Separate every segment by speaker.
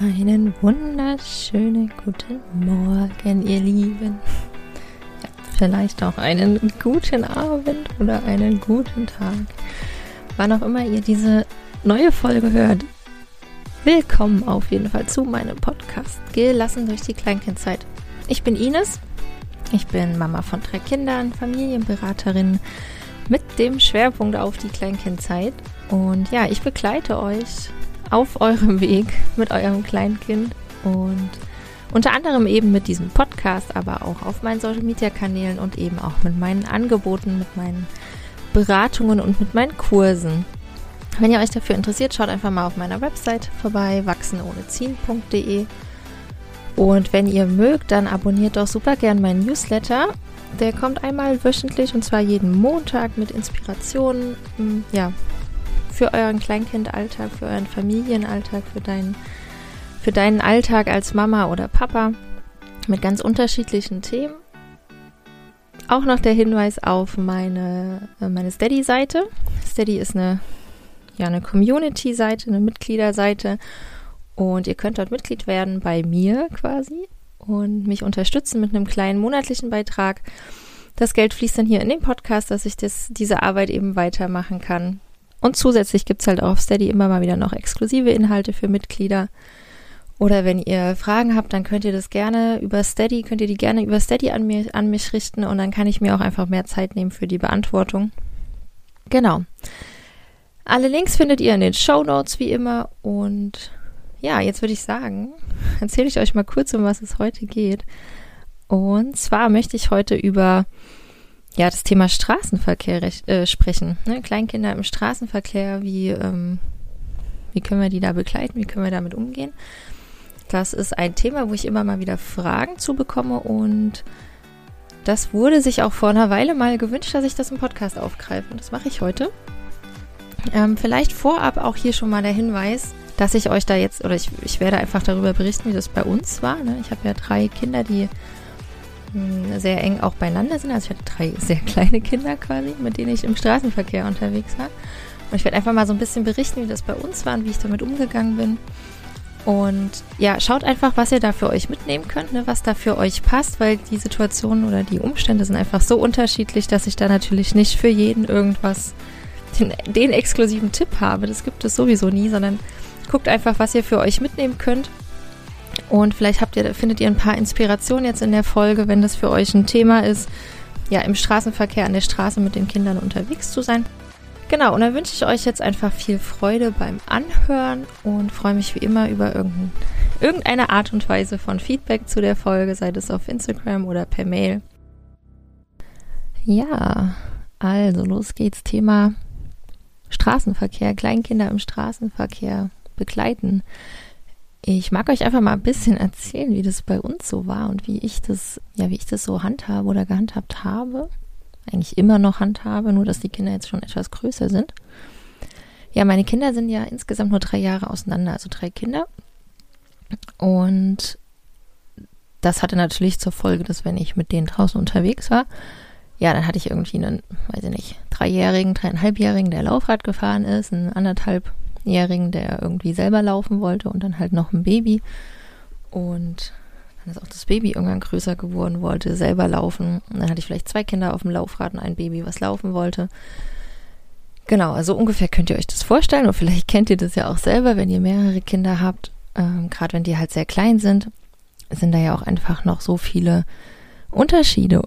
Speaker 1: Einen wunderschönen guten Morgen, ihr Lieben. Ja, vielleicht auch einen guten Abend oder einen guten Tag. Wann auch immer ihr diese neue Folge hört. Willkommen auf jeden Fall zu meinem Podcast Gelassen durch die Kleinkindzeit. Ich bin Ines. Ich bin Mama von drei Kindern, Familienberaterin mit dem Schwerpunkt auf die Kleinkindzeit. Und ja, ich begleite euch auf eurem Weg mit eurem Kleinkind und unter anderem eben mit diesem Podcast, aber auch auf meinen Social Media Kanälen und eben auch mit meinen Angeboten, mit meinen Beratungen und mit meinen Kursen. Wenn ihr euch dafür interessiert, schaut einfach mal auf meiner Website vorbei, wachsenohneziehen.de. Und wenn ihr mögt, dann abonniert doch super gern meinen Newsletter. Der kommt einmal wöchentlich und zwar jeden Montag mit Inspirationen, ja, für euren Kleinkindalltag, für euren Familienalltag, für deinen, für deinen Alltag als Mama oder Papa mit ganz unterschiedlichen Themen. Auch noch der Hinweis auf meine, äh, meine Steady-Seite. Steady ist eine, ja, eine Community-Seite, eine Mitgliederseite. Und ihr könnt dort Mitglied werden bei mir quasi und mich unterstützen mit einem kleinen monatlichen Beitrag. Das Geld fließt dann hier in den Podcast, dass ich das, diese Arbeit eben weitermachen kann. Und zusätzlich gibt es halt auch auf Steady immer mal wieder noch exklusive Inhalte für Mitglieder. Oder wenn ihr Fragen habt, dann könnt ihr das gerne über Steady, könnt ihr die gerne über Steady an, mir, an mich richten und dann kann ich mir auch einfach mehr Zeit nehmen für die Beantwortung. Genau. Alle Links findet ihr in den Show Notes wie immer und ja, jetzt würde ich sagen, erzähle ich euch mal kurz, um was es heute geht. Und zwar möchte ich heute über ja, das Thema Straßenverkehr äh, sprechen. Ne? Kleinkinder im Straßenverkehr, wie, ähm, wie können wir die da begleiten, wie können wir damit umgehen? Das ist ein Thema, wo ich immer mal wieder Fragen zu bekomme und das wurde sich auch vor einer Weile mal gewünscht, dass ich das im Podcast aufgreife und das mache ich heute. Ähm, vielleicht vorab auch hier schon mal der Hinweis, dass ich euch da jetzt, oder ich, ich werde einfach darüber berichten, wie das bei uns war. Ne? Ich habe ja drei Kinder, die sehr eng auch beieinander sind. Also ich hatte drei sehr kleine Kinder quasi, mit denen ich im Straßenverkehr unterwegs war. Und ich werde einfach mal so ein bisschen berichten, wie das bei uns war und wie ich damit umgegangen bin. Und ja, schaut einfach, was ihr da für euch mitnehmen könnt, ne, was da für euch passt, weil die Situationen oder die Umstände sind einfach so unterschiedlich, dass ich da natürlich nicht für jeden irgendwas, den, den exklusiven Tipp habe. Das gibt es sowieso nie, sondern guckt einfach, was ihr für euch mitnehmen könnt und vielleicht habt ihr, findet ihr ein paar Inspirationen jetzt in der Folge, wenn das für euch ein Thema ist, ja, im Straßenverkehr an der Straße mit den Kindern unterwegs zu sein. Genau, und dann wünsche ich euch jetzt einfach viel Freude beim Anhören und freue mich wie immer über irgendein, irgendeine Art und Weise von Feedback zu der Folge, sei es auf Instagram oder per Mail. Ja, also los geht's. Thema Straßenverkehr, Kleinkinder im Straßenverkehr begleiten. Ich mag euch einfach mal ein bisschen erzählen, wie das bei uns so war und wie ich das, ja, wie ich das so handhabe oder gehandhabt habe. Eigentlich immer noch handhabe, nur dass die Kinder jetzt schon etwas größer sind. Ja, meine Kinder sind ja insgesamt nur drei Jahre auseinander, also drei Kinder. Und das hatte natürlich zur Folge, dass wenn ich mit denen draußen unterwegs war, ja, dann hatte ich irgendwie einen, weiß ich nicht, dreijährigen, dreieinhalbjährigen, der Laufrad gefahren ist, einen anderthalb Jährigen, der irgendwie selber laufen wollte und dann halt noch ein Baby. Und dann ist auch das Baby irgendwann größer geworden, wollte selber laufen. Und dann hatte ich vielleicht zwei Kinder auf dem Laufrad und ein Baby, was laufen wollte. Genau, also ungefähr könnt ihr euch das vorstellen. Und vielleicht kennt ihr das ja auch selber, wenn ihr mehrere Kinder habt. Ähm, Gerade wenn die halt sehr klein sind, sind da ja auch einfach noch so viele Unterschiede,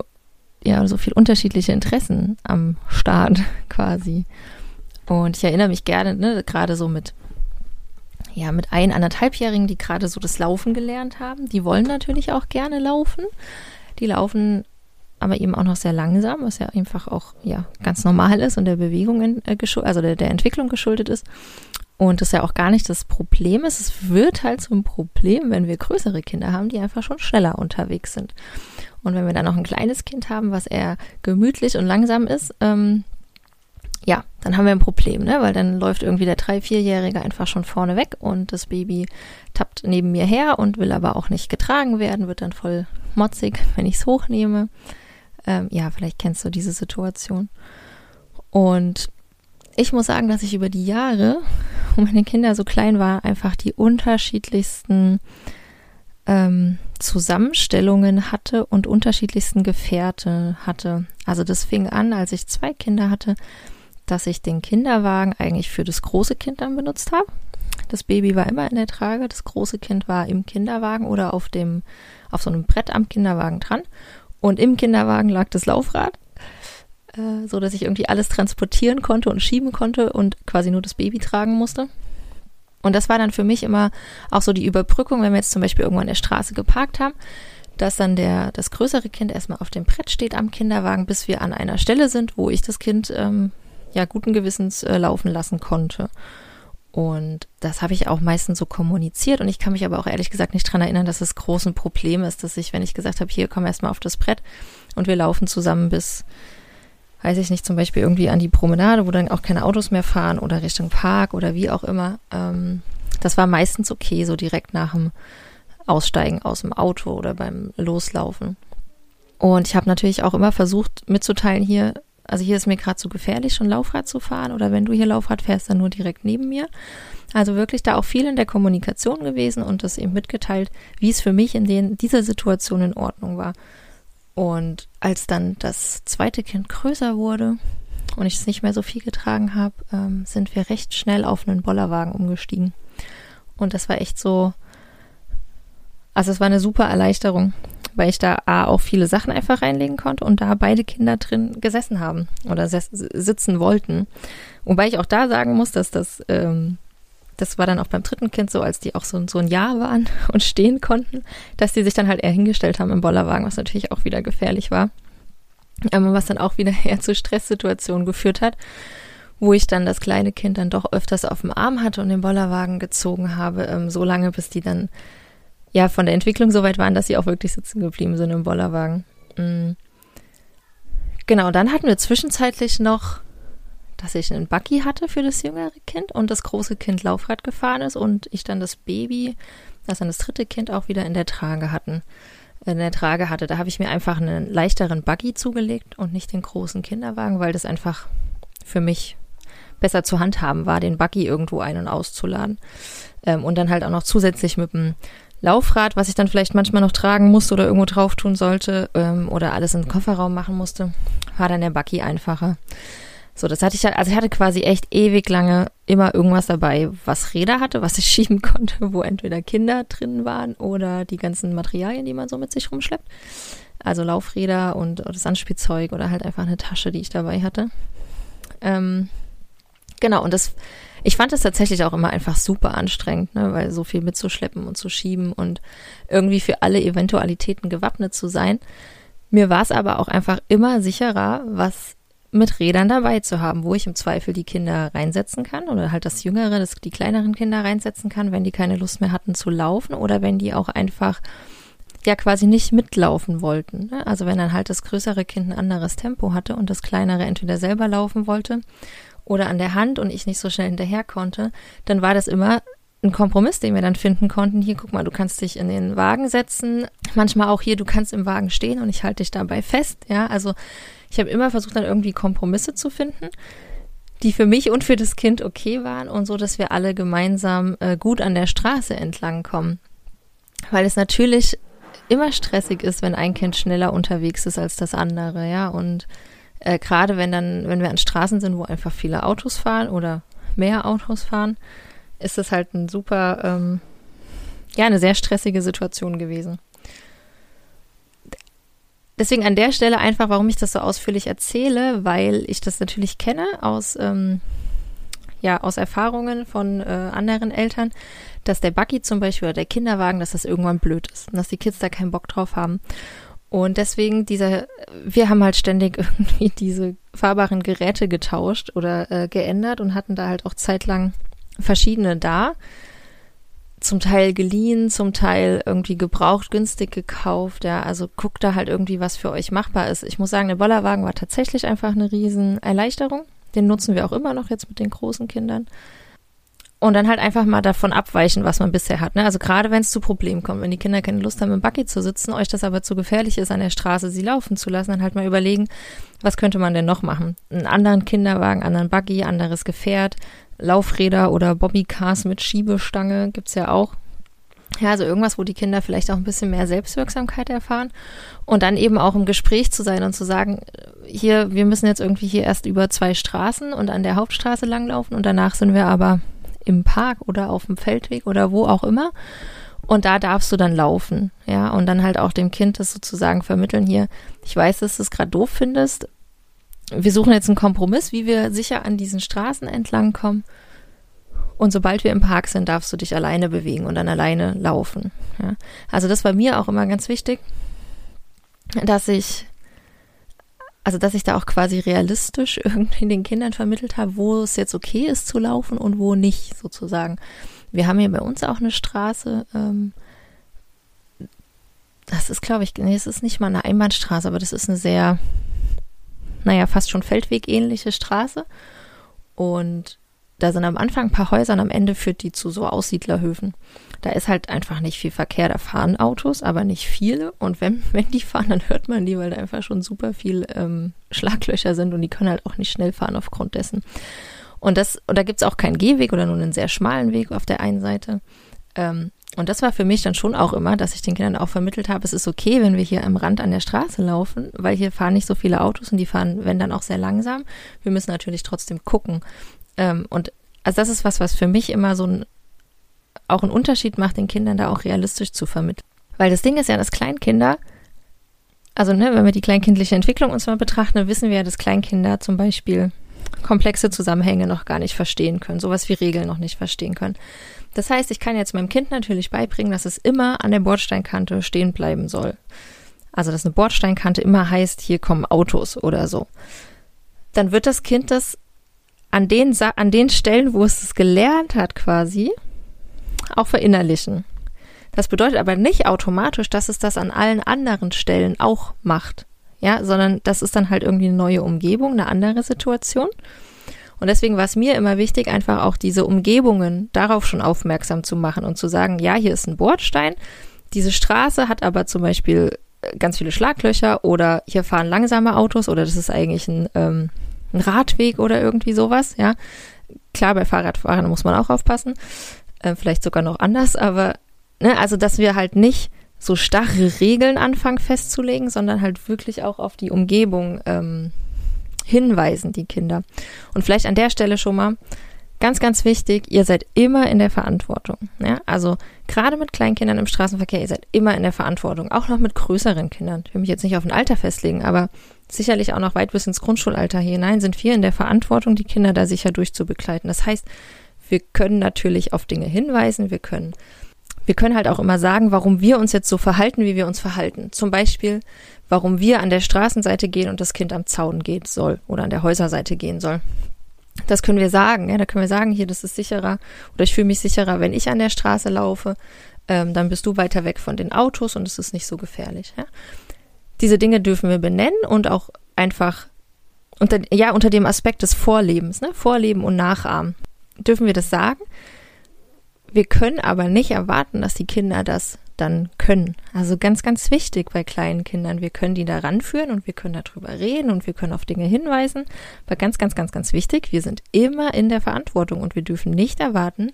Speaker 1: ja, so viele unterschiedliche Interessen am Start quasi. Und ich erinnere mich gerne, ne, gerade so mit, ja, mit ein, anderthalbjährigen, die gerade so das Laufen gelernt haben. Die wollen natürlich auch gerne laufen. Die laufen aber eben auch noch sehr langsam, was ja einfach auch, ja, ganz normal ist und der Bewegung, in, äh, also der, der Entwicklung geschuldet ist. Und das ja auch gar nicht das Problem ist. Es wird halt zum Problem, wenn wir größere Kinder haben, die einfach schon schneller unterwegs sind. Und wenn wir dann noch ein kleines Kind haben, was eher gemütlich und langsam ist, ähm, ja, dann haben wir ein Problem, ne? Weil dann läuft irgendwie der drei-, vierjährige einfach schon vorne weg und das Baby tappt neben mir her und will aber auch nicht getragen werden, wird dann voll motzig, wenn ich es hochnehme. Ähm, ja, vielleicht kennst du diese Situation. Und ich muss sagen, dass ich über die Jahre wo meine Kinder so klein waren, einfach die unterschiedlichsten ähm, Zusammenstellungen hatte und unterschiedlichsten Gefährte hatte. Also das fing an, als ich zwei Kinder hatte, dass ich den Kinderwagen eigentlich für das große Kind dann benutzt habe. Das Baby war immer in der Trage, das große Kind war im Kinderwagen oder auf dem, auf so einem Brett am Kinderwagen dran. Und im Kinderwagen lag das Laufrad, äh, so dass ich irgendwie alles transportieren konnte und schieben konnte und quasi nur das Baby tragen musste. Und das war dann für mich immer auch so die Überbrückung, wenn wir jetzt zum Beispiel irgendwo an der Straße geparkt haben, dass dann der, das größere Kind erstmal auf dem Brett steht am Kinderwagen, bis wir an einer Stelle sind, wo ich das Kind ähm, ja guten Gewissens äh, laufen lassen konnte. Und das habe ich auch meistens so kommuniziert. Und ich kann mich aber auch ehrlich gesagt nicht dran erinnern, dass es groß ein Problem ist, dass ich, wenn ich gesagt habe, hier komm erstmal auf das Brett und wir laufen zusammen bis, weiß ich nicht, zum Beispiel irgendwie an die Promenade, wo dann auch keine Autos mehr fahren oder Richtung Park oder wie auch immer. Ähm, das war meistens okay, so direkt nach dem Aussteigen aus dem Auto oder beim Loslaufen. Und ich habe natürlich auch immer versucht mitzuteilen, hier, also hier ist mir gerade zu gefährlich, schon Laufrad zu fahren oder wenn du hier Laufrad fährst, dann nur direkt neben mir. Also wirklich da auch viel in der Kommunikation gewesen und das eben mitgeteilt, wie es für mich in den, dieser Situation in Ordnung war. Und als dann das zweite Kind größer wurde und ich es nicht mehr so viel getragen habe, ähm, sind wir recht schnell auf einen Bollerwagen umgestiegen. Und das war echt so, also es war eine super Erleichterung, weil ich da A, auch viele Sachen einfach reinlegen konnte und da beide Kinder drin gesessen haben oder sitzen wollten. Wobei ich auch da sagen muss, dass das, ähm, das war dann auch beim dritten Kind so, als die auch so, so ein Jahr waren und stehen konnten, dass die sich dann halt eher hingestellt haben im Bollerwagen, was natürlich auch wieder gefährlich war. Ähm, was dann auch wieder eher zu Stresssituationen geführt hat, wo ich dann das kleine Kind dann doch öfters auf dem Arm hatte und den Bollerwagen gezogen habe, ähm, so lange, bis die dann ja von der Entwicklung so weit waren, dass sie auch wirklich sitzen geblieben sind im Bollerwagen. Mhm. Genau, dann hatten wir zwischenzeitlich noch, dass ich einen Buggy hatte für das jüngere Kind und das große Kind Laufrad gefahren ist und ich dann das Baby, das dann das dritte Kind auch wieder in der Trage hatten. In der Trage hatte. Da habe ich mir einfach einen leichteren Buggy zugelegt und nicht den großen Kinderwagen, weil das einfach für mich besser zu handhaben war, den Buggy irgendwo ein- und auszuladen. Ähm, und dann halt auch noch zusätzlich mit dem Laufrad, was ich dann vielleicht manchmal noch tragen musste oder irgendwo drauf tun sollte ähm, oder alles in den Kofferraum machen musste, war dann der Bucky einfacher. So, das hatte ich halt, also ich hatte quasi echt ewig lange immer irgendwas dabei, was Räder hatte, was ich schieben konnte, wo entweder Kinder drin waren oder die ganzen Materialien, die man so mit sich rumschleppt. Also Laufräder und das Anspielzeug oder halt einfach eine Tasche, die ich dabei hatte. Ähm, genau, und das ich fand es tatsächlich auch immer einfach super anstrengend, ne, weil so viel mitzuschleppen und zu schieben und irgendwie für alle Eventualitäten gewappnet zu sein. Mir war es aber auch einfach immer sicherer, was mit Rädern dabei zu haben, wo ich im Zweifel die Kinder reinsetzen kann oder halt das Jüngere, das, die kleineren Kinder reinsetzen kann, wenn die keine Lust mehr hatten zu laufen oder wenn die auch einfach ja quasi nicht mitlaufen wollten. Ne? Also wenn dann halt das größere Kind ein anderes Tempo hatte und das kleinere entweder selber laufen wollte oder an der Hand und ich nicht so schnell hinterher konnte, dann war das immer ein Kompromiss, den wir dann finden konnten. Hier, guck mal, du kannst dich in den Wagen setzen. Manchmal auch hier, du kannst im Wagen stehen und ich halte dich dabei fest. Ja, also ich habe immer versucht, dann irgendwie Kompromisse zu finden, die für mich und für das Kind okay waren und so, dass wir alle gemeinsam äh, gut an der Straße entlang kommen. Weil es natürlich immer stressig ist, wenn ein Kind schneller unterwegs ist als das andere, ja, und äh, Gerade wenn dann, wenn wir an Straßen sind, wo einfach viele Autos fahren oder mehr Autos fahren, ist es halt ein super, ähm, ja, eine sehr stressige Situation gewesen. Deswegen an der Stelle einfach, warum ich das so ausführlich erzähle, weil ich das natürlich kenne aus, ähm, ja, aus Erfahrungen von äh, anderen Eltern, dass der Buggy zum Beispiel oder der Kinderwagen, dass das irgendwann blöd ist und dass die Kids da keinen Bock drauf haben. Und deswegen dieser, wir haben halt ständig irgendwie diese fahrbaren Geräte getauscht oder äh, geändert und hatten da halt auch zeitlang verschiedene da. Zum Teil geliehen, zum Teil irgendwie gebraucht, günstig gekauft. Ja, also guckt da halt irgendwie, was für euch machbar ist. Ich muss sagen, der Bollerwagen war tatsächlich einfach eine riesen Erleichterung. Den nutzen wir auch immer noch jetzt mit den großen Kindern. Und dann halt einfach mal davon abweichen, was man bisher hat. Ne? Also gerade wenn es zu Problemen kommt, wenn die Kinder keine Lust haben, im Buggy zu sitzen, euch das aber zu gefährlich ist, an der Straße sie laufen zu lassen, dann halt mal überlegen, was könnte man denn noch machen? Einen anderen Kinderwagen, anderen Buggy, anderes Gefährt, Laufräder oder Bobbycars mit Schiebestange gibt's ja auch. Ja, also irgendwas, wo die Kinder vielleicht auch ein bisschen mehr Selbstwirksamkeit erfahren und dann eben auch im Gespräch zu sein und zu sagen, hier, wir müssen jetzt irgendwie hier erst über zwei Straßen und an der Hauptstraße langlaufen und danach sind wir aber im Park oder auf dem Feldweg oder wo auch immer. Und da darfst du dann laufen, ja, und dann halt auch dem Kind das sozusagen vermitteln hier. Ich weiß, dass du es gerade doof findest. Wir suchen jetzt einen Kompromiss, wie wir sicher an diesen Straßen entlang kommen. Und sobald wir im Park sind, darfst du dich alleine bewegen und dann alleine laufen. Ja. Also das war mir auch immer ganz wichtig, dass ich, also dass ich da auch quasi realistisch irgendwie den Kindern vermittelt habe, wo es jetzt okay ist zu laufen und wo nicht, sozusagen. Wir haben hier bei uns auch eine Straße. Ähm, das ist, glaube ich, nee, es ist nicht mal eine Einbahnstraße, aber das ist eine sehr, naja, fast schon Feldweg-ähnliche Straße. Und da sind am Anfang ein paar Häuser und am Ende führt die zu so Aussiedlerhöfen. Da ist halt einfach nicht viel Verkehr. Da fahren Autos, aber nicht viele. Und wenn, wenn die fahren, dann hört man die, weil da einfach schon super viel ähm, Schlaglöcher sind und die können halt auch nicht schnell fahren aufgrund dessen. Und das, und da gibt's auch keinen Gehweg oder nur einen sehr schmalen Weg auf der einen Seite. Ähm, und das war für mich dann schon auch immer, dass ich den Kindern auch vermittelt habe, es ist okay, wenn wir hier am Rand an der Straße laufen, weil hier fahren nicht so viele Autos und die fahren, wenn dann auch sehr langsam. Wir müssen natürlich trotzdem gucken. Ähm, und also das ist was, was für mich immer so ein, auch einen Unterschied macht, den Kindern da auch realistisch zu vermitteln. Weil das Ding ist ja, dass Kleinkinder, also ne, wenn wir die kleinkindliche Entwicklung uns mal betrachten, wissen wir ja, dass Kleinkinder zum Beispiel komplexe Zusammenhänge noch gar nicht verstehen können, sowas wie Regeln noch nicht verstehen können. Das heißt, ich kann jetzt meinem Kind natürlich beibringen, dass es immer an der Bordsteinkante stehen bleiben soll. Also, dass eine Bordsteinkante immer heißt, hier kommen Autos oder so. Dann wird das Kind das an den, an den Stellen, wo es es gelernt hat, quasi, auch verinnerlichen. Das bedeutet aber nicht automatisch, dass es das an allen anderen Stellen auch macht ja, sondern das ist dann halt irgendwie eine neue Umgebung, eine andere Situation. Und deswegen war es mir immer wichtig, einfach auch diese Umgebungen darauf schon aufmerksam zu machen und zu sagen, ja, hier ist ein Bordstein, diese Straße hat aber zum Beispiel äh, ganz viele Schlaglöcher oder hier fahren langsame Autos oder das ist eigentlich ein, ähm, ein Radweg oder irgendwie sowas, ja. Klar, bei Fahrradfahrern muss man auch aufpassen, äh, vielleicht sogar noch anders, aber ne, also dass wir halt nicht so starre Regeln anfangen festzulegen, sondern halt wirklich auch auf die Umgebung ähm, hinweisen, die Kinder. Und vielleicht an der Stelle schon mal ganz, ganz wichtig, ihr seid immer in der Verantwortung. Ja? Also gerade mit Kleinkindern im Straßenverkehr, ihr seid immer in der Verantwortung, auch noch mit größeren Kindern. Ich will mich jetzt nicht auf ein Alter festlegen, aber sicherlich auch noch weit bis ins Grundschulalter hinein sind wir in der Verantwortung, die Kinder da sicher durchzubegleiten. Das heißt, wir können natürlich auf Dinge hinweisen, wir können wir können halt auch immer sagen, warum wir uns jetzt so verhalten, wie wir uns verhalten. Zum Beispiel, warum wir an der Straßenseite gehen und das Kind am Zaun gehen soll oder an der Häuserseite gehen soll. Das können wir sagen. Ja, da können wir sagen, hier, das ist sicherer oder ich fühle mich sicherer, wenn ich an der Straße laufe. Ähm, dann bist du weiter weg von den Autos und es ist nicht so gefährlich. Ja? Diese Dinge dürfen wir benennen und auch einfach unter, ja, unter dem Aspekt des Vorlebens, ne? Vorleben und Nachahmen. Dürfen wir das sagen? Wir können aber nicht erwarten, dass die Kinder das dann können. Also ganz, ganz wichtig bei kleinen Kindern. Wir können die da ranführen und wir können darüber reden und wir können auf Dinge hinweisen. Aber ganz, ganz, ganz, ganz wichtig, wir sind immer in der Verantwortung und wir dürfen nicht erwarten,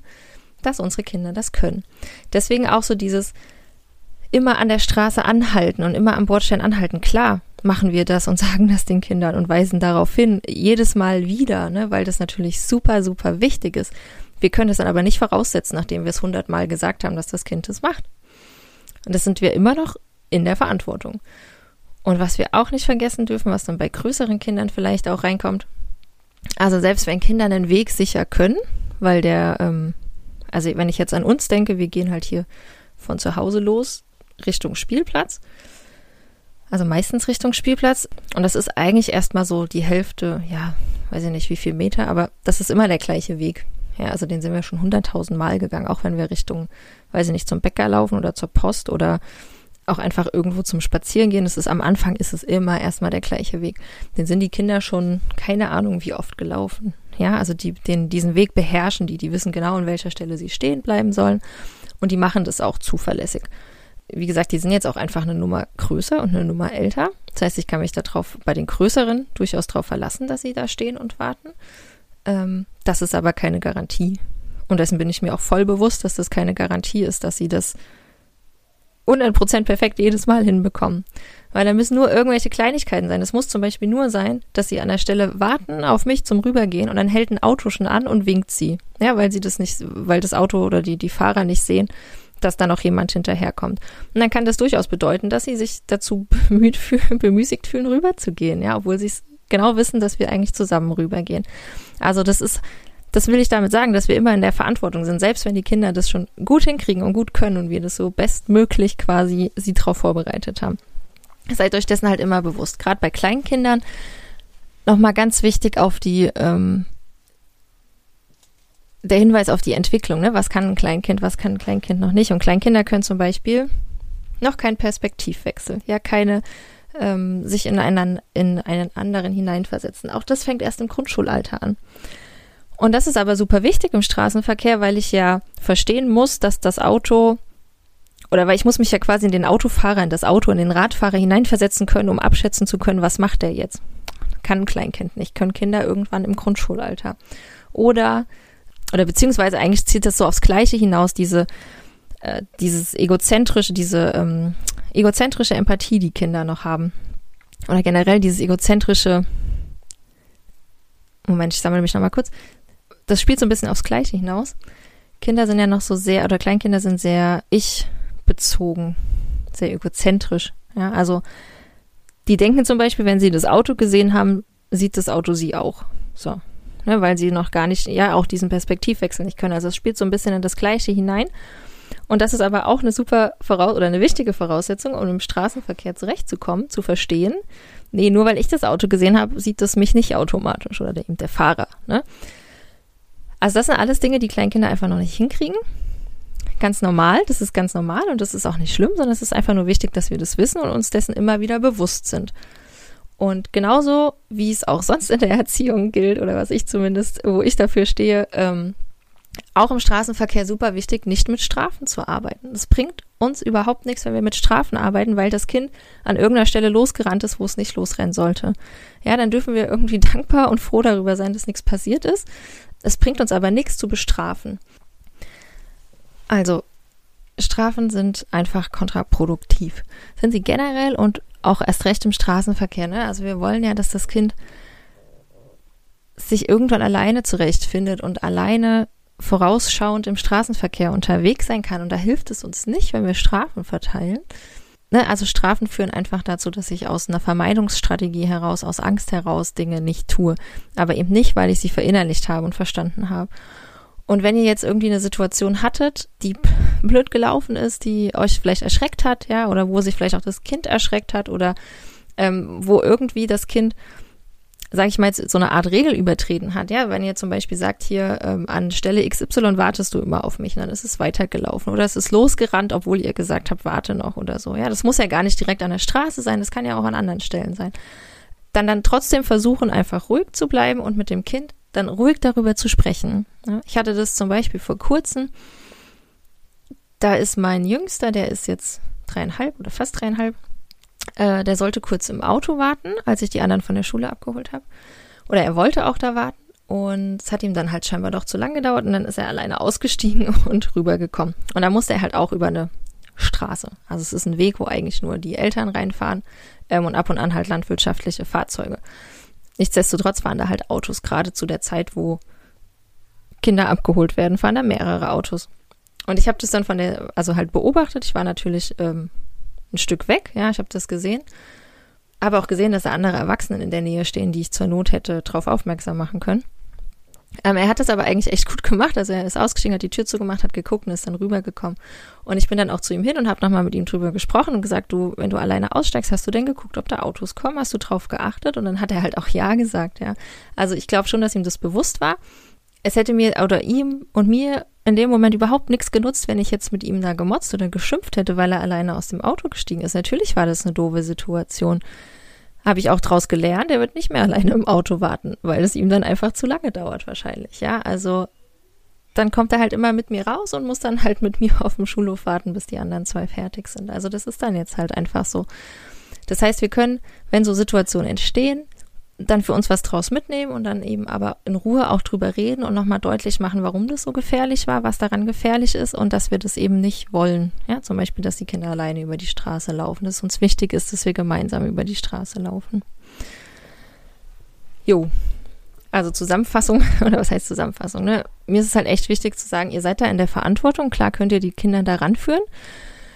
Speaker 1: dass unsere Kinder das können. Deswegen auch so dieses immer an der Straße anhalten und immer am Bordstein anhalten. Klar, machen wir das und sagen das den Kindern und weisen darauf hin, jedes Mal wieder, ne, weil das natürlich super, super wichtig ist. Wir können es dann aber nicht voraussetzen, nachdem wir es hundertmal gesagt haben, dass das Kind es macht. Und das sind wir immer noch in der Verantwortung. Und was wir auch nicht vergessen dürfen, was dann bei größeren Kindern vielleicht auch reinkommt, also selbst wenn Kinder einen Weg sicher können, weil der, ähm, also wenn ich jetzt an uns denke, wir gehen halt hier von zu Hause los Richtung Spielplatz, also meistens Richtung Spielplatz und das ist eigentlich erstmal so die Hälfte, ja, weiß ich nicht wie viel Meter, aber das ist immer der gleiche Weg. Ja, also den sind wir schon hunderttausend Mal gegangen, auch wenn wir Richtung, weiß ich nicht, zum Bäcker laufen oder zur Post oder auch einfach irgendwo zum Spazieren gehen. Es ist am Anfang ist es immer erstmal der gleiche Weg. Den sind die Kinder schon keine Ahnung wie oft gelaufen. Ja, also die den diesen Weg beherrschen die, die wissen genau an welcher Stelle sie stehen bleiben sollen und die machen das auch zuverlässig. Wie gesagt, die sind jetzt auch einfach eine Nummer größer und eine Nummer älter. Das heißt, ich kann mich darauf bei den größeren durchaus darauf verlassen, dass sie da stehen und warten. Ähm, das ist aber keine Garantie. Und dessen bin ich mir auch voll bewusst, dass das keine Garantie ist, dass sie das 100% perfekt jedes Mal hinbekommen. Weil da müssen nur irgendwelche Kleinigkeiten sein. Es muss zum Beispiel nur sein, dass sie an der Stelle warten auf mich zum Rübergehen und dann hält ein Auto schon an und winkt sie. Ja, weil sie das nicht, weil das Auto oder die, die Fahrer nicht sehen, dass da noch jemand hinterherkommt. Und dann kann das durchaus bedeuten, dass sie sich dazu bemüht fühlen, bemüßigt fühlen, rüberzugehen. Ja, obwohl sie es genau wissen, dass wir eigentlich zusammen rübergehen. Also das ist das will ich damit sagen, dass wir immer in der Verantwortung sind, selbst wenn die Kinder das schon gut hinkriegen und gut können und wir das so bestmöglich quasi sie darauf vorbereitet haben. Seid euch dessen halt immer bewusst. Gerade bei Kleinkindern nochmal ganz wichtig auf die, ähm, der Hinweis auf die Entwicklung. Ne? Was kann ein Kleinkind, was kann ein Kleinkind noch nicht? Und Kleinkinder können zum Beispiel noch keinen Perspektivwechsel, ja, keine ähm, sich in einen, in einen anderen hineinversetzen. Auch das fängt erst im Grundschulalter an. Und das ist aber super wichtig im Straßenverkehr, weil ich ja verstehen muss, dass das Auto oder weil ich muss mich ja quasi in den Autofahrer, in das Auto, in den Radfahrer hineinversetzen können, um abschätzen zu können, was macht der jetzt. Kann ein Kleinkind nicht, können Kinder irgendwann im Grundschulalter. Oder, oder beziehungsweise eigentlich zieht das so aufs Gleiche hinaus, diese, äh, dieses egozentrische, diese ähm, egozentrische Empathie, die Kinder noch haben. Oder generell dieses egozentrische, Moment, ich sammle mich nochmal kurz, das spielt so ein bisschen aufs Gleiche hinaus. Kinder sind ja noch so sehr, oder Kleinkinder sind sehr ich-bezogen, sehr egozentrisch. Ja, also die denken zum Beispiel, wenn sie das Auto gesehen haben, sieht das Auto sie auch. So. Ne, weil sie noch gar nicht, ja, auch diesen Perspektivwechsel nicht können. Also es spielt so ein bisschen in das Gleiche hinein. Und das ist aber auch eine super Voraus oder eine wichtige Voraussetzung, um im Straßenverkehr zurechtzukommen, zu verstehen. Nee, nur weil ich das Auto gesehen habe, sieht das mich nicht automatisch oder der, eben der Fahrer. Ne? Also das sind alles Dinge, die Kleinkinder einfach noch nicht hinkriegen. Ganz normal, das ist ganz normal und das ist auch nicht schlimm, sondern es ist einfach nur wichtig, dass wir das wissen und uns dessen immer wieder bewusst sind. Und genauso wie es auch sonst in der Erziehung gilt, oder was ich zumindest, wo ich dafür stehe, ähm, auch im Straßenverkehr super wichtig, nicht mit Strafen zu arbeiten. Es bringt uns überhaupt nichts, wenn wir mit Strafen arbeiten, weil das Kind an irgendeiner Stelle losgerannt ist, wo es nicht losrennen sollte. Ja, dann dürfen wir irgendwie dankbar und froh darüber sein, dass nichts passiert ist. Es bringt uns aber nichts zu bestrafen. Also, Strafen sind einfach kontraproduktiv. Sind sie generell und auch erst recht im Straßenverkehr. Ne? Also wir wollen ja, dass das Kind sich irgendwann alleine zurechtfindet und alleine vorausschauend im Straßenverkehr unterwegs sein kann. Und da hilft es uns nicht, wenn wir Strafen verteilen. Ne? Also Strafen führen einfach dazu, dass ich aus einer Vermeidungsstrategie heraus, aus Angst heraus Dinge nicht tue. Aber eben nicht, weil ich sie verinnerlicht habe und verstanden habe. Und wenn ihr jetzt irgendwie eine Situation hattet, die blöd gelaufen ist, die euch vielleicht erschreckt hat, ja, oder wo sich vielleicht auch das Kind erschreckt hat oder ähm, wo irgendwie das Kind sage ich mal jetzt, so eine Art Regel übertreten hat. Ja, wenn ihr zum Beispiel sagt, hier ähm, an Stelle XY wartest du immer auf mich, dann ist es weitergelaufen oder es ist losgerannt, obwohl ihr gesagt habt, warte noch oder so. Ja, das muss ja gar nicht direkt an der Straße sein, das kann ja auch an anderen Stellen sein. Dann dann trotzdem versuchen, einfach ruhig zu bleiben und mit dem Kind dann ruhig darüber zu sprechen. Ich hatte das zum Beispiel vor kurzem. Da ist mein Jüngster, der ist jetzt dreieinhalb oder fast dreieinhalb, äh, der sollte kurz im Auto warten, als ich die anderen von der Schule abgeholt habe. Oder er wollte auch da warten. Und es hat ihm dann halt scheinbar doch zu lang gedauert und dann ist er alleine ausgestiegen und rübergekommen. Und da musste er halt auch über eine Straße. Also es ist ein Weg, wo eigentlich nur die Eltern reinfahren ähm, und ab und an halt landwirtschaftliche Fahrzeuge. Nichtsdestotrotz waren da halt Autos, gerade zu der Zeit, wo Kinder abgeholt werden, fahren da mehrere Autos. Und ich habe das dann von der, also halt beobachtet. Ich war natürlich ähm, ein Stück weg, ja, ich habe das gesehen. Habe auch gesehen, dass da andere Erwachsene in der Nähe stehen, die ich zur Not hätte darauf aufmerksam machen können. Ähm, er hat das aber eigentlich echt gut gemacht. Also er ist ausgestiegen, hat die Tür zugemacht, hat geguckt und ist dann rübergekommen. Und ich bin dann auch zu ihm hin und habe nochmal mit ihm drüber gesprochen und gesagt, du, wenn du alleine aussteigst, hast du denn geguckt, ob da Autos kommen? Hast du drauf geachtet? Und dann hat er halt auch Ja gesagt, ja. Also ich glaube schon, dass ihm das bewusst war. Es hätte mir oder ihm und mir in dem Moment überhaupt nichts genutzt, wenn ich jetzt mit ihm da gemotzt oder geschimpft hätte, weil er alleine aus dem Auto gestiegen ist. Natürlich war das eine doofe Situation. Habe ich auch draus gelernt, er wird nicht mehr alleine im Auto warten, weil es ihm dann einfach zu lange dauert wahrscheinlich. Ja, also dann kommt er halt immer mit mir raus und muss dann halt mit mir auf dem Schulhof warten, bis die anderen zwei fertig sind. Also das ist dann jetzt halt einfach so. Das heißt, wir können, wenn so Situationen entstehen, dann für uns was draus mitnehmen und dann eben aber in Ruhe auch drüber reden und nochmal deutlich machen, warum das so gefährlich war, was daran gefährlich ist und dass wir das eben nicht wollen. Ja, zum Beispiel, dass die Kinder alleine über die Straße laufen, dass es uns wichtig ist, dass wir gemeinsam über die Straße laufen. Jo. Also Zusammenfassung, oder was heißt Zusammenfassung? Ne? Mir ist es halt echt wichtig zu sagen, ihr seid da in der Verantwortung. Klar könnt ihr die Kinder da ranführen.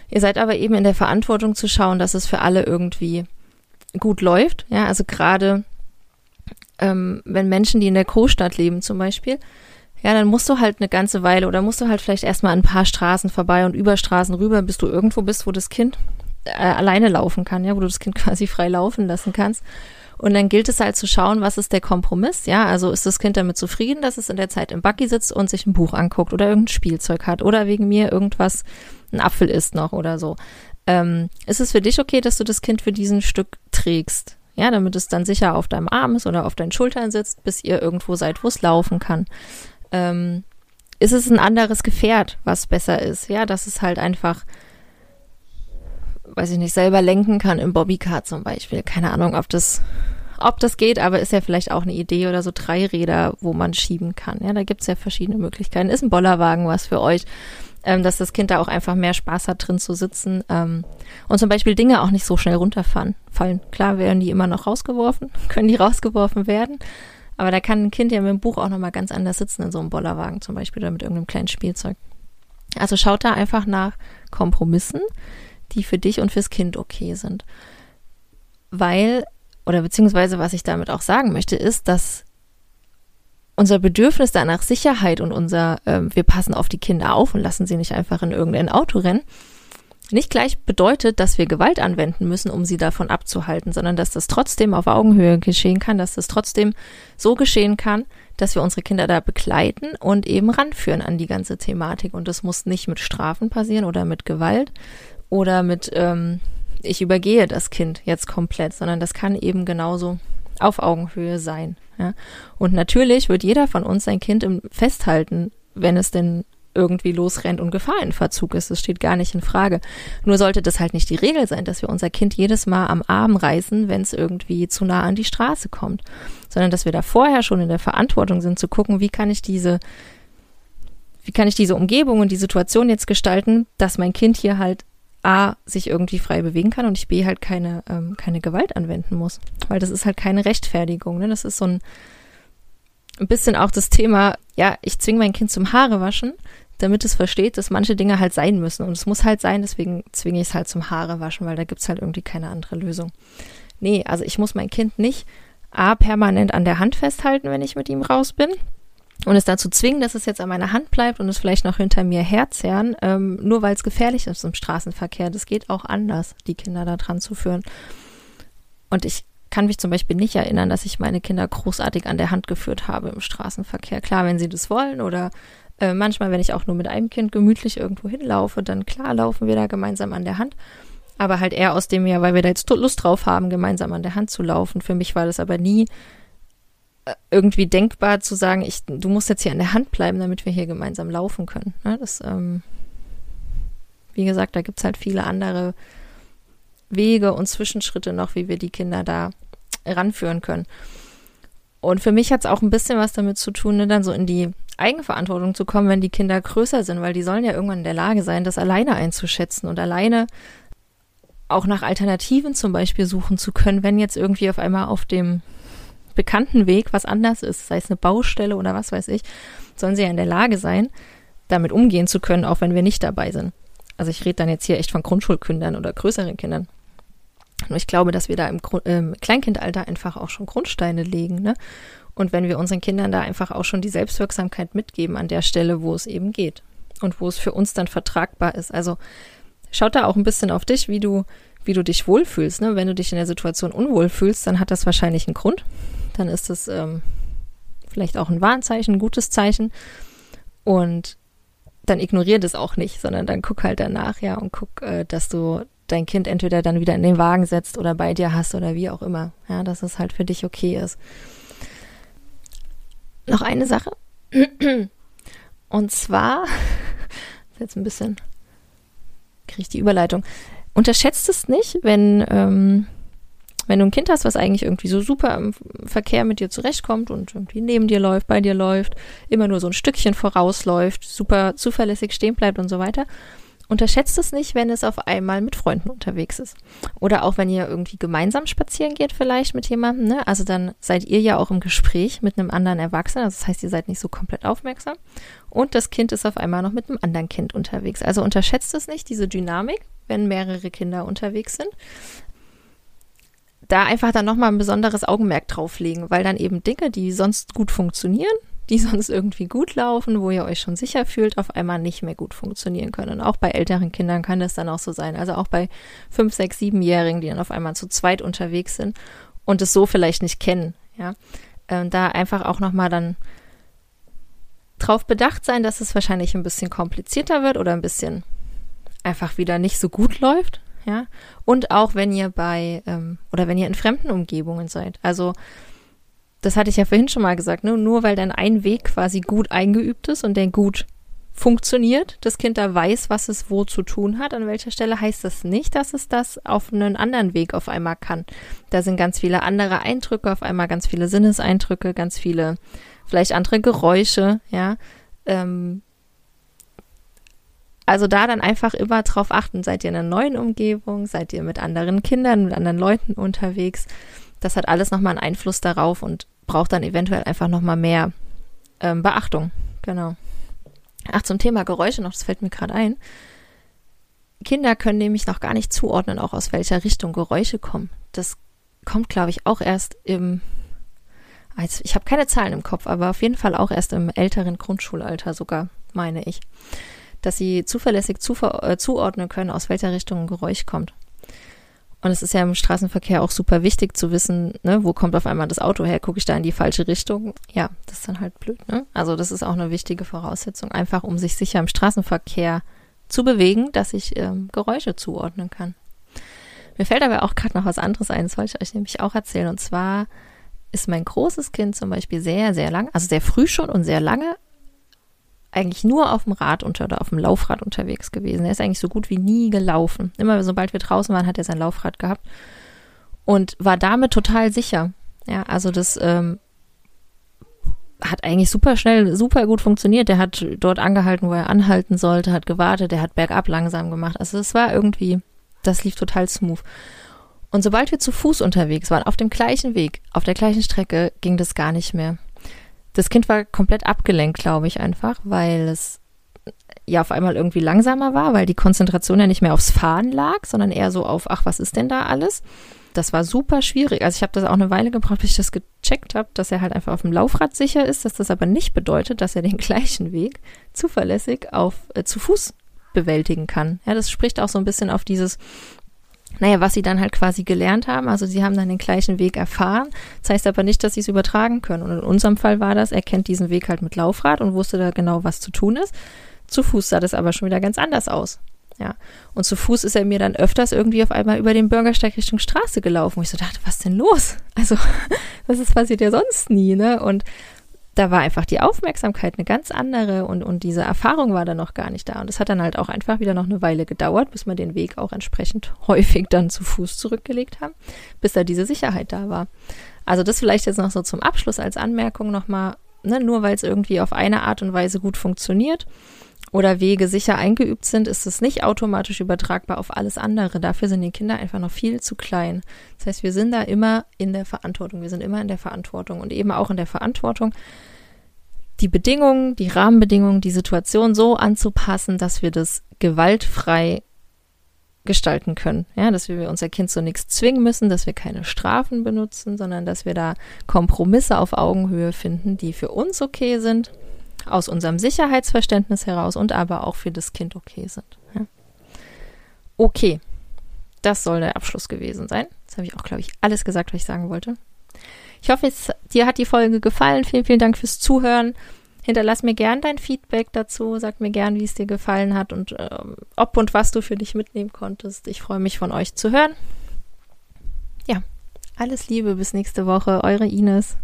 Speaker 1: Ihr seid aber eben in der Verantwortung zu schauen, dass es für alle irgendwie gut läuft. Ja, also gerade ähm, wenn Menschen, die in der Großstadt leben zum Beispiel, ja, dann musst du halt eine ganze Weile oder musst du halt vielleicht erstmal ein paar Straßen vorbei und über Straßen rüber, bis du irgendwo bist, wo das Kind äh, alleine laufen kann, ja, wo du das Kind quasi frei laufen lassen kannst. Und dann gilt es halt zu schauen, was ist der Kompromiss, ja, also ist das Kind damit zufrieden, dass es in der Zeit im Buggy sitzt und sich ein Buch anguckt oder irgendein Spielzeug hat oder wegen mir irgendwas, ein Apfel isst noch oder so. Ähm, ist es für dich okay, dass du das Kind für diesen Stück trägst? Ja, damit es dann sicher auf deinem Arm ist oder auf deinen Schultern sitzt, bis ihr irgendwo seid, wo es laufen kann. Ähm, ist es ein anderes Gefährt, was besser ist? Ja, dass es halt einfach, weiß ich nicht, selber lenken kann im Bobbycar zum Beispiel. Keine Ahnung, ob das, ob das geht, aber ist ja vielleicht auch eine Idee oder so drei Räder, wo man schieben kann. Ja, da gibt's ja verschiedene Möglichkeiten. Ist ein Bollerwagen was für euch? Ähm, dass das Kind da auch einfach mehr Spaß hat, drin zu sitzen ähm, und zum Beispiel Dinge auch nicht so schnell runterfallen. Fallen. Klar werden die immer noch rausgeworfen, können die rausgeworfen werden, aber da kann ein Kind ja mit dem Buch auch nochmal ganz anders sitzen in so einem Bollerwagen zum Beispiel oder mit irgendeinem kleinen Spielzeug. Also schaut da einfach nach Kompromissen, die für dich und fürs Kind okay sind. Weil, oder beziehungsweise was ich damit auch sagen möchte, ist, dass unser Bedürfnis danach Sicherheit und unser, äh, wir passen auf die Kinder auf und lassen sie nicht einfach in irgendein Auto rennen, nicht gleich bedeutet, dass wir Gewalt anwenden müssen, um sie davon abzuhalten, sondern dass das trotzdem auf Augenhöhe geschehen kann, dass das trotzdem so geschehen kann, dass wir unsere Kinder da begleiten und eben ranführen an die ganze Thematik. Und das muss nicht mit Strafen passieren oder mit Gewalt oder mit, ähm, ich übergehe das Kind jetzt komplett, sondern das kann eben genauso auf Augenhöhe sein. Ja? Und natürlich wird jeder von uns sein Kind im festhalten, wenn es denn irgendwie losrennt und Gefahr in Verzug ist. Das steht gar nicht in Frage. Nur sollte das halt nicht die Regel sein, dass wir unser Kind jedes Mal am Arm reißen, wenn es irgendwie zu nah an die Straße kommt, sondern dass wir da vorher schon in der Verantwortung sind, zu gucken, wie kann ich diese, wie kann ich diese Umgebung und die Situation jetzt gestalten, dass mein Kind hier halt A, sich irgendwie frei bewegen kann und ich B, halt keine, ähm, keine Gewalt anwenden muss. Weil das ist halt keine Rechtfertigung. Ne? Das ist so ein, bisschen auch das Thema, ja, ich zwinge mein Kind zum Haare waschen, damit es versteht, dass manche Dinge halt sein müssen. Und es muss halt sein, deswegen zwinge ich es halt zum Haare waschen, weil da gibt's halt irgendwie keine andere Lösung. Nee, also ich muss mein Kind nicht A, permanent an der Hand festhalten, wenn ich mit ihm raus bin und es dazu zwingen, dass es jetzt an meiner Hand bleibt und es vielleicht noch hinter mir herzerren, ähm, nur weil es gefährlich ist im Straßenverkehr. Das geht auch anders, die Kinder da dran zu führen. Und ich kann mich zum Beispiel nicht erinnern, dass ich meine Kinder großartig an der Hand geführt habe im Straßenverkehr. Klar, wenn sie das wollen oder äh, manchmal, wenn ich auch nur mit einem Kind gemütlich irgendwo hinlaufe, dann klar laufen wir da gemeinsam an der Hand. Aber halt eher aus dem ja, weil wir da jetzt Lust drauf haben, gemeinsam an der Hand zu laufen. Für mich war das aber nie irgendwie denkbar zu sagen, ich, du musst jetzt hier an der Hand bleiben, damit wir hier gemeinsam laufen können. Ne? Das, ähm, wie gesagt, da gibt's halt viele andere Wege und Zwischenschritte noch, wie wir die Kinder da ranführen können. Und für mich hat's auch ein bisschen was damit zu tun, ne, dann so in die Eigenverantwortung zu kommen, wenn die Kinder größer sind, weil die sollen ja irgendwann in der Lage sein, das alleine einzuschätzen und alleine auch nach Alternativen zum Beispiel suchen zu können, wenn jetzt irgendwie auf einmal auf dem bekannten Weg was anders ist, sei es eine Baustelle oder was weiß ich, sollen sie ja in der Lage sein, damit umgehen zu können, auch wenn wir nicht dabei sind. Also ich rede dann jetzt hier echt von Grundschulkindern oder größeren Kindern. Nur ich glaube, dass wir da im ähm, Kleinkindalter einfach auch schon Grundsteine legen. Ne? Und wenn wir unseren Kindern da einfach auch schon die Selbstwirksamkeit mitgeben an der Stelle, wo es eben geht und wo es für uns dann vertragbar ist. Also schaut da auch ein bisschen auf dich, wie du, wie du dich wohlfühlst. Ne? Wenn du dich in der Situation unwohl fühlst, dann hat das wahrscheinlich einen Grund dann ist es ähm, vielleicht auch ein Warnzeichen, ein gutes Zeichen. Und dann ignoriere das auch nicht, sondern dann guck halt danach, ja, und guck, äh, dass du dein Kind entweder dann wieder in den Wagen setzt oder bei dir hast oder wie auch immer. Ja, dass es halt für dich okay ist. Noch eine Sache. Und zwar, jetzt ein bisschen, kriege ich die Überleitung. Unterschätzt es nicht, wenn ähm, Wenn du ein Kind hast, was eigentlich irgendwie so super im Verkehr mit dir zurechtkommt und irgendwie neben dir läuft, bei dir läuft, immer nur so ein Stückchen vorausläuft, super zuverlässig stehen bleibt und so weiter, unterschätzt es nicht, wenn es auf einmal mit Freunden unterwegs ist. Oder auch wenn ihr irgendwie gemeinsam spazieren geht, vielleicht mit jemandem, ne? Also dann seid ihr ja auch im Gespräch mit einem anderen Erwachsenen. Also das heißt, ihr seid nicht so komplett aufmerksam. Und das Kind ist auf einmal noch mit einem anderen Kind unterwegs. Also unterschätzt es nicht, diese Dynamik, wenn mehrere Kinder unterwegs sind da einfach dann nochmal ein besonderes Augenmerk drauflegen, weil dann eben Dinge, die sonst gut funktionieren, die sonst irgendwie gut laufen, wo ihr euch schon sicher fühlt, auf einmal nicht mehr gut funktionieren können. Auch bei älteren Kindern kann das dann auch so sein. Also auch bei fünf, sechs, siebenjährigen, die dann auf einmal zu zweit unterwegs sind und es so vielleicht nicht kennen. Ja, ähm, da einfach auch nochmal dann drauf bedacht sein, dass es wahrscheinlich ein bisschen komplizierter wird oder ein bisschen einfach wieder nicht so gut läuft ja. Und auch wenn ihr bei, ähm, oder wenn ihr in fremden Umgebungen seid. Also, das hatte ich ja vorhin schon mal gesagt, ne? nur weil dann ein Weg quasi gut eingeübt ist und der gut funktioniert, das Kind da weiß, was es wo zu tun hat, an welcher Stelle, heißt das nicht, dass es das auf einen anderen Weg auf einmal kann. Da sind ganz viele andere Eindrücke, auf einmal ganz viele Sinneseindrücke, ganz viele vielleicht andere Geräusche, ja. Ähm, also da dann einfach immer drauf achten, seid ihr in einer neuen Umgebung, seid ihr mit anderen Kindern, mit anderen Leuten unterwegs. Das hat alles nochmal einen Einfluss darauf und braucht dann eventuell einfach nochmal mehr ähm, Beachtung. Genau. Ach, zum Thema Geräusche noch, das fällt mir gerade ein. Kinder können nämlich noch gar nicht zuordnen, auch aus welcher Richtung Geräusche kommen. Das kommt, glaube ich, auch erst im, ich habe keine Zahlen im Kopf, aber auf jeden Fall auch erst im älteren Grundschulalter sogar, meine ich dass sie zuverlässig äh, zuordnen können, aus welcher Richtung ein Geräusch kommt. Und es ist ja im Straßenverkehr auch super wichtig zu wissen, ne, wo kommt auf einmal das Auto her, gucke ich da in die falsche Richtung. Ja, das ist dann halt blöd, ne? Also das ist auch eine wichtige Voraussetzung, einfach um sich sicher im Straßenverkehr zu bewegen, dass ich ähm, Geräusche zuordnen kann. Mir fällt aber auch gerade noch was anderes ein, das wollte ich euch nämlich auch erzählen. Und zwar ist mein großes Kind zum Beispiel sehr, sehr lang, also sehr früh schon und sehr lange eigentlich nur auf dem Rad unter oder auf dem Laufrad unterwegs gewesen. Er ist eigentlich so gut wie nie gelaufen. Immer sobald wir draußen waren, hat er sein Laufrad gehabt und war damit total sicher. Ja, also das ähm, hat eigentlich super schnell, super gut funktioniert. Der hat dort angehalten, wo er anhalten sollte, hat gewartet, der hat bergab langsam gemacht. Also es war irgendwie, das lief total smooth. Und sobald wir zu Fuß unterwegs waren, auf dem gleichen Weg, auf der gleichen Strecke, ging das gar nicht mehr das Kind war komplett abgelenkt, glaube ich, einfach, weil es ja auf einmal irgendwie langsamer war, weil die Konzentration ja nicht mehr aufs Fahren lag, sondern eher so auf, ach, was ist denn da alles? Das war super schwierig. Also ich habe das auch eine Weile gebraucht, bis ich das gecheckt habe, dass er halt einfach auf dem Laufrad sicher ist, dass das aber nicht bedeutet, dass er den gleichen Weg zuverlässig auf äh, zu Fuß bewältigen kann. Ja, das spricht auch so ein bisschen auf dieses naja, was sie dann halt quasi gelernt haben. Also sie haben dann den gleichen Weg erfahren. Das heißt aber nicht, dass sie es übertragen können. Und in unserem Fall war das, er kennt diesen Weg halt mit Laufrad und wusste da genau, was zu tun ist. Zu Fuß sah das aber schon wieder ganz anders aus. Ja. Und zu Fuß ist er mir dann öfters irgendwie auf einmal über den Bürgersteig Richtung Straße gelaufen. Wo ich so dachte, was denn los? Also, das ist passiert ja sonst nie, ne? Und da war einfach die Aufmerksamkeit eine ganz andere und, und diese Erfahrung war dann noch gar nicht da. Und es hat dann halt auch einfach wieder noch eine Weile gedauert, bis wir den Weg auch entsprechend häufig dann zu Fuß zurückgelegt haben, bis da diese Sicherheit da war. Also das vielleicht jetzt noch so zum Abschluss als Anmerkung nochmal, ne, nur weil es irgendwie auf eine Art und Weise gut funktioniert oder Wege sicher eingeübt sind, ist es nicht automatisch übertragbar auf alles andere. Dafür sind die Kinder einfach noch viel zu klein. Das heißt, wir sind da immer in der Verantwortung. Wir sind immer in der Verantwortung und eben auch in der Verantwortung, die Bedingungen, die Rahmenbedingungen, die Situation so anzupassen, dass wir das gewaltfrei gestalten können. Ja, dass wir unser Kind zu nichts zwingen müssen, dass wir keine Strafen benutzen, sondern dass wir da Kompromisse auf Augenhöhe finden, die für uns okay sind, aus unserem Sicherheitsverständnis heraus und aber auch für das Kind okay sind. Ja. Okay, das soll der Abschluss gewesen sein. Jetzt habe ich auch, glaube ich, alles gesagt, was ich sagen wollte. Ich hoffe, es, dir hat die Folge gefallen. Vielen, vielen Dank fürs Zuhören. Hinterlass mir gern dein Feedback dazu. Sag mir gern, wie es dir gefallen hat und ähm, ob und was du für dich mitnehmen konntest. Ich freue mich von euch zu hören. Ja, alles Liebe. Bis nächste Woche. Eure Ines.